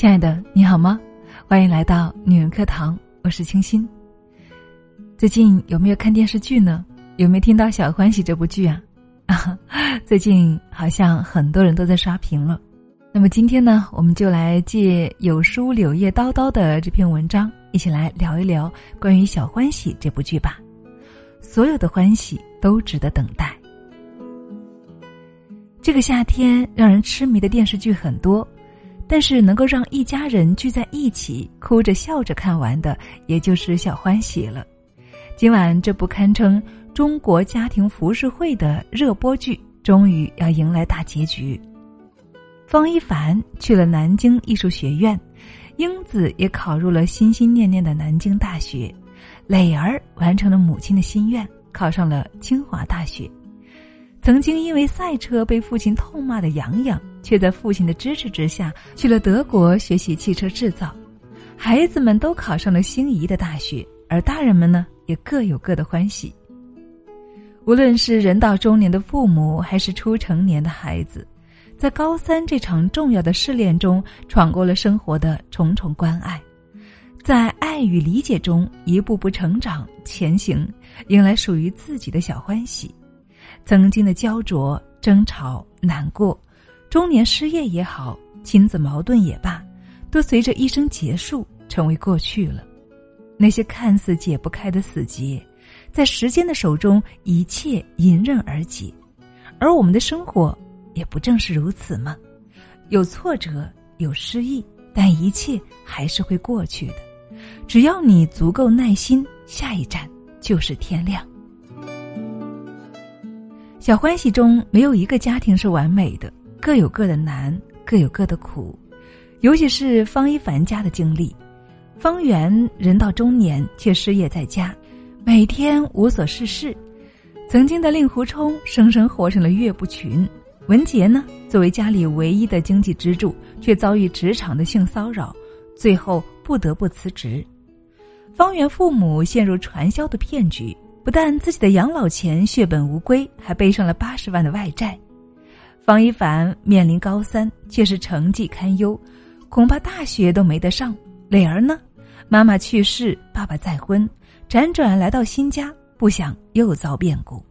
亲爱的，你好吗？欢迎来到女人课堂，我是清新。最近有没有看电视剧呢？有没有听到《小欢喜》这部剧啊？啊，最近好像很多人都在刷屏了。那么今天呢，我们就来借有书柳叶叨叨的这篇文章，一起来聊一聊关于《小欢喜》这部剧吧。所有的欢喜都值得等待。这个夏天让人痴迷的电视剧很多。但是能够让一家人聚在一起，哭着笑着看完的，也就是小欢喜了。今晚这部堪称中国家庭浮世绘的热播剧，终于要迎来大结局。方一凡去了南京艺术学院，英子也考入了心心念念的南京大学，磊儿完成了母亲的心愿，考上了清华大学。曾经因为赛车被父亲痛骂的杨洋，却在父亲的支持之下去了德国学习汽车制造。孩子们都考上了心仪的大学，而大人们呢，也各有各的欢喜。无论是人到中年的父母，还是初成年的孩子，在高三这场重要的试炼中，闯过了生活的重重关爱，在爱与理解中一步步成长前行，迎来属于自己的小欢喜。曾经的焦灼、争吵、难过，中年失业也好，亲子矛盾也罢，都随着一生结束成为过去了。那些看似解不开的死结，在时间的手中，一切迎刃而解。而我们的生活，也不正是如此吗？有挫折，有失意，但一切还是会过去的。只要你足够耐心，下一站就是天亮。小欢喜中没有一个家庭是完美的，各有各的难，各有各的苦。尤其是方一凡家的经历，方圆人到中年却失业在家，每天无所事事。曾经的令狐冲生生活成了岳不群，文杰呢，作为家里唯一的经济支柱，却遭遇职场的性骚扰，最后不得不辞职。方圆父母陷入传销的骗局。不但自己的养老钱血本无归，还背上了八十万的外债。方一凡面临高三，却是成绩堪忧，恐怕大学都没得上。磊儿呢，妈妈去世，爸爸再婚，辗转来到新家，不想又遭变故。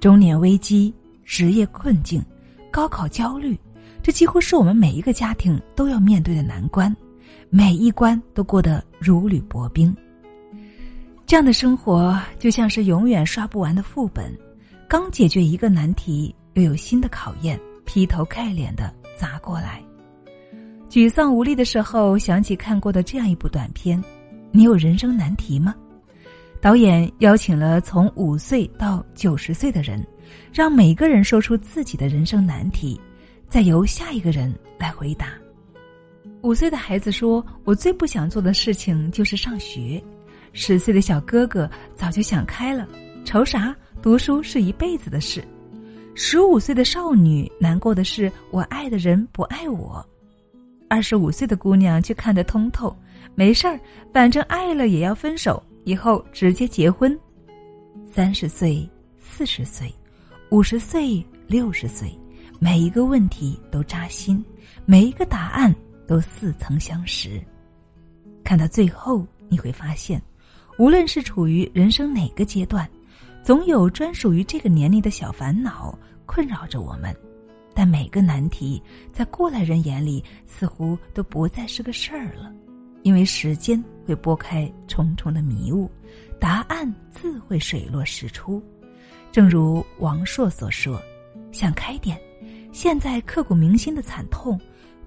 中年危机、职业困境、高考焦虑，这几乎是我们每一个家庭都要面对的难关，每一关都过得如履薄冰。这样的生活就像是永远刷不完的副本，刚解决一个难题，又有新的考验劈头盖脸的砸过来。沮丧无力的时候，想起看过的这样一部短片：“你有人生难题吗？”导演邀请了从五岁到九十岁的人，让每个人说出自己的人生难题，再由下一个人来回答。五岁的孩子说：“我最不想做的事情就是上学。”十岁的小哥哥早就想开了，愁啥？读书是一辈子的事。十五岁的少女难过的是我爱的人不爱我。二十五岁的姑娘却看得通透，没事儿，反正爱了也要分手，以后直接结婚。三十岁、四十岁、五十岁、六十岁，每一个问题都扎心，每一个答案都似曾相识。看到最后，你会发现。无论是处于人生哪个阶段，总有专属于这个年龄的小烦恼困扰着我们，但每个难题在过来人眼里似乎都不再是个事儿了，因为时间会拨开重重的迷雾，答案自会水落石出。正如王朔所说：“想开点，现在刻骨铭心的惨痛，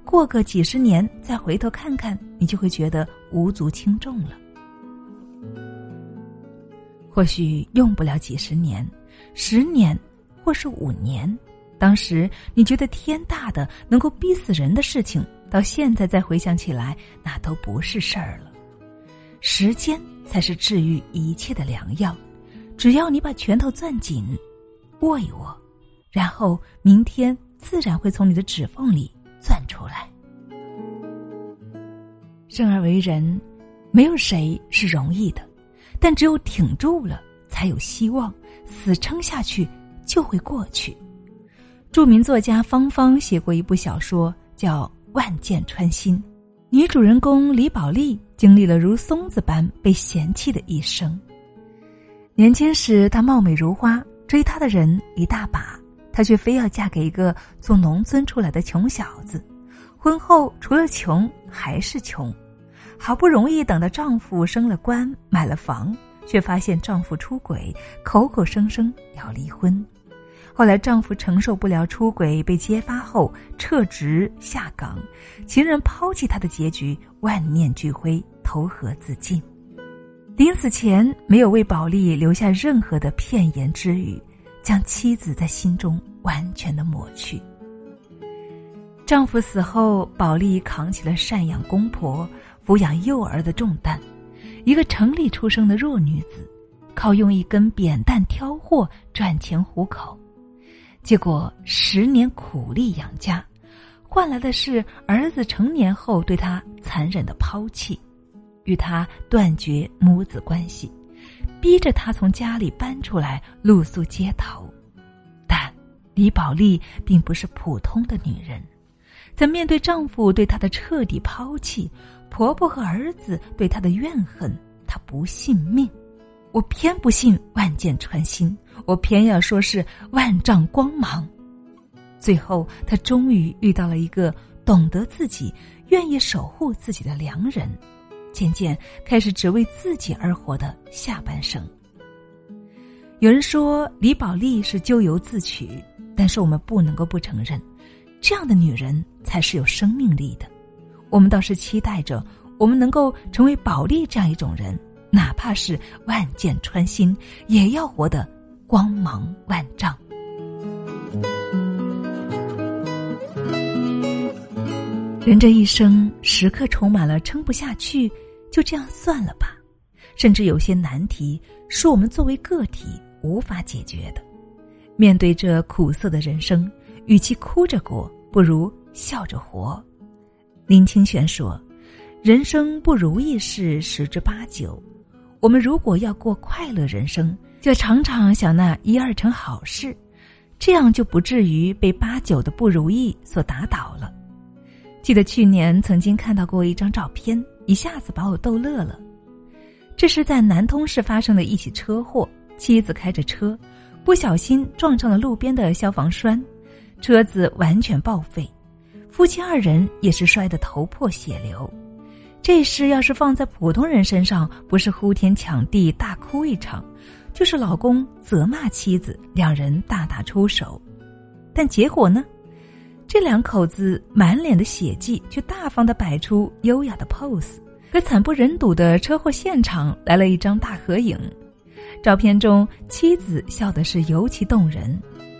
过个几十年再回头看看，你就会觉得无足轻重了。”或许用不了几十年，十年，或是五年。当时你觉得天大的、能够逼死人的事情，到现在再回想起来，那都不是事儿了。时间才是治愈一切的良药。只要你把拳头攥紧，握一握，然后明天自然会从你的指缝里钻出来。生而为人，没有谁是容易的。但只有挺住了，才有希望。死撑下去，就会过去。著名作家方方写过一部小说，叫《万箭穿心。女主人公李宝莉经历了如松子般被嫌弃的一生。年轻时，她貌美如花，追她的人一大把，她却非要嫁给一个从农村出来的穷小子。婚后，除了穷还是穷。好不容易等到丈夫升了官、买了房，却发现丈夫出轨，口口声声要离婚。后来丈夫承受不了出轨被揭发后撤职下岗，情人抛弃他的结局，万念俱灰，投河自尽。临死前没有为保利留下任何的片言之语，将妻子在心中完全的抹去。丈夫死后，保利扛起了赡养公婆。抚养幼儿的重担，一个城里出生的弱女子，靠用一根扁担挑货赚钱糊口，结果十年苦力养家，换来的是儿子成年后对她残忍的抛弃，与她断绝母子关系，逼着她从家里搬出来露宿街头。但李宝莉并不是普通的女人，在面对丈夫对她的彻底抛弃。婆婆和儿子对她的怨恨，她不信命。我偏不信万箭穿心，我偏要说是万丈光芒。最后，她终于遇到了一个懂得自己、愿意守护自己的良人，渐渐开始只为自己而活的下半生。有人说李宝莉是咎由自取，但是我们不能够不承认，这样的女人才是有生命力的。我们倒是期待着，我们能够成为保利这样一种人，哪怕是万箭穿心，也要活得光芒万丈。人这一生，时刻充满了撑不下去，就这样算了吧。甚至有些难题，是我们作为个体无法解决的。面对这苦涩的人生，与其哭着过，不如笑着活。林清玄说：“人生不如意事十之八九，我们如果要过快乐人生，就常常想那一二成好事，这样就不至于被八九的不如意所打倒了。”记得去年曾经看到过一张照片，一下子把我逗乐了。这是在南通市发生的一起车祸，妻子开着车，不小心撞上了路边的消防栓，车子完全报废。夫妻二人也是摔得头破血流，这事要是放在普通人身上，不是呼天抢地大哭一场，就是老公责骂妻子，两人大打出手。但结果呢？这两口子满脸的血迹，却大方的摆出优雅的 pose，和惨不忍睹的车祸现场来了一张大合影。照片中，妻子笑的是尤其动人。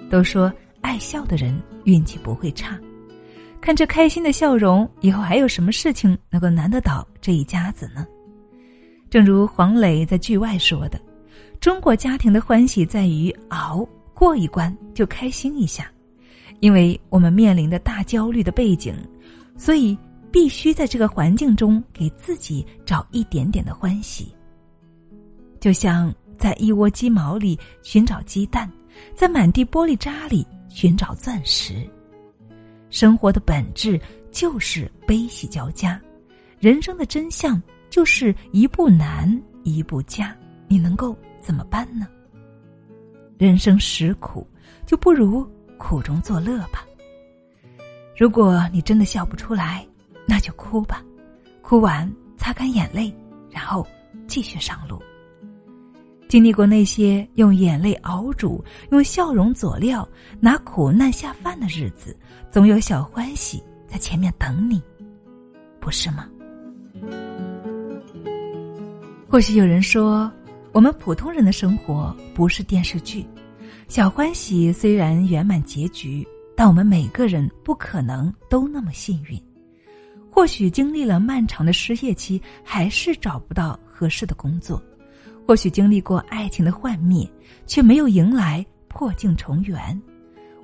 都说爱笑的人运气不会差。看这开心的笑容，以后还有什么事情能够难得倒这一家子呢？正如黄磊在剧外说的：“中国家庭的欢喜在于熬过一关就开心一下，因为我们面临的大焦虑的背景，所以必须在这个环境中给自己找一点点的欢喜。就像在一窝鸡毛里寻找鸡蛋，在满地玻璃渣里寻找钻石。”生活的本质就是悲喜交加，人生的真相就是一步难一步加，你能够怎么办呢？人生实苦，就不如苦中作乐吧。如果你真的笑不出来，那就哭吧，哭完擦干眼泪，然后继续上路。经历过那些用眼泪熬煮、用笑容佐料、拿苦难下饭的日子，总有小欢喜在前面等你，不是吗？或许有人说，我们普通人的生活不是电视剧，小欢喜虽然圆满结局，但我们每个人不可能都那么幸运。或许经历了漫长的失业期，还是找不到合适的工作。或许经历过爱情的幻灭，却没有迎来破镜重圆；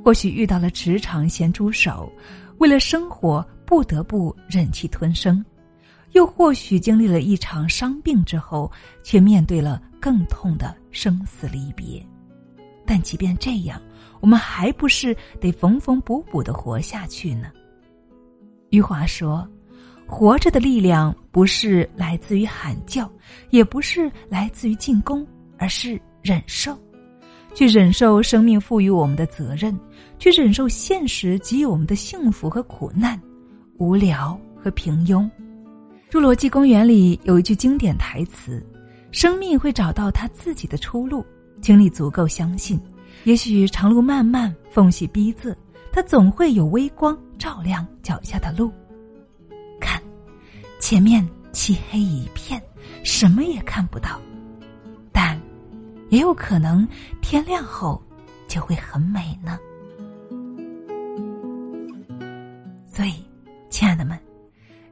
或许遇到了职场咸猪手，为了生活不得不忍气吞声；又或许经历了一场伤病之后，却面对了更痛的生死离别。但即便这样，我们还不是得缝缝补补的活下去呢？余华说：“活着的力量不是来自于喊叫，也不是来自于进攻，而是忍受。去忍受生命赋予我们的责任，去忍受现实给予我们的幸福和苦难、无聊和平庸。”《侏罗纪公园》里有一句经典台词：“生命会找到它自己的出路，请你足够相信。也许长路漫漫，缝隙逼仄。”它总会有微光照亮脚下的路。前面漆黑一片，什么也看不到。但，也有可能天亮后就会很美呢。所以，亲爱的们，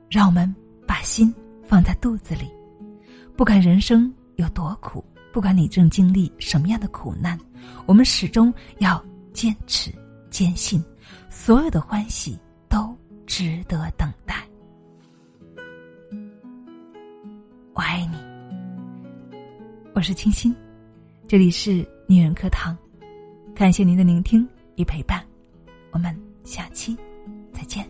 让我们把心放在肚子里，不管人生有多苦，不管你正经历什么样的苦难，我们始终要坚持。坚信，所有的欢喜都值得等待。我爱你，我是清新，这里是女人课堂，感谢您的聆听与陪伴，我们下期再见。